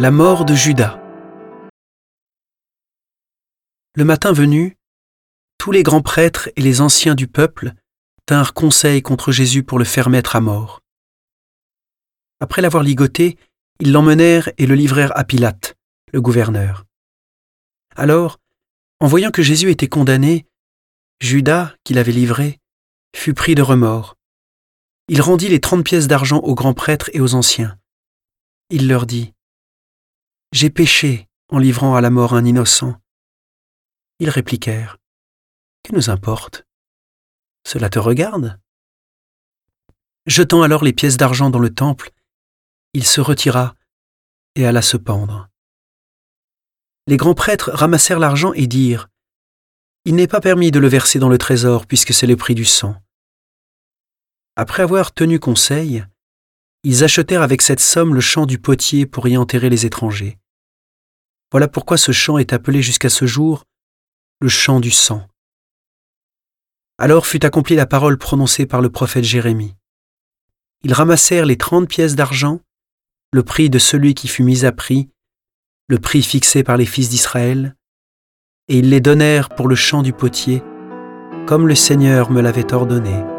La mort de Judas. Le matin venu, tous les grands prêtres et les anciens du peuple tinrent conseil contre Jésus pour le faire mettre à mort. Après l'avoir ligoté, ils l'emmenèrent et le livrèrent à Pilate, le gouverneur. Alors, en voyant que Jésus était condamné, Judas, qui l'avait livré, fut pris de remords. Il rendit les trente pièces d'argent aux grands prêtres et aux anciens. Il leur dit, J'ai péché en livrant à la mort un innocent. Ils répliquèrent, Que nous importe? Cela te regarde? Jetant alors les pièces d'argent dans le temple, il se retira et alla se pendre. Les grands prêtres ramassèrent l'argent et dirent, Il n'est pas permis de le verser dans le trésor puisque c'est le prix du sang. Après avoir tenu conseil, ils achetèrent avec cette somme le champ du potier pour y enterrer les étrangers. Voilà pourquoi ce champ est appelé jusqu'à ce jour le champ du sang. Alors fut accomplie la parole prononcée par le prophète Jérémie. Ils ramassèrent les trente pièces d'argent, le prix de celui qui fut mis à prix, le prix fixé par les fils d'Israël, et ils les donnèrent pour le champ du potier, comme le Seigneur me l'avait ordonné.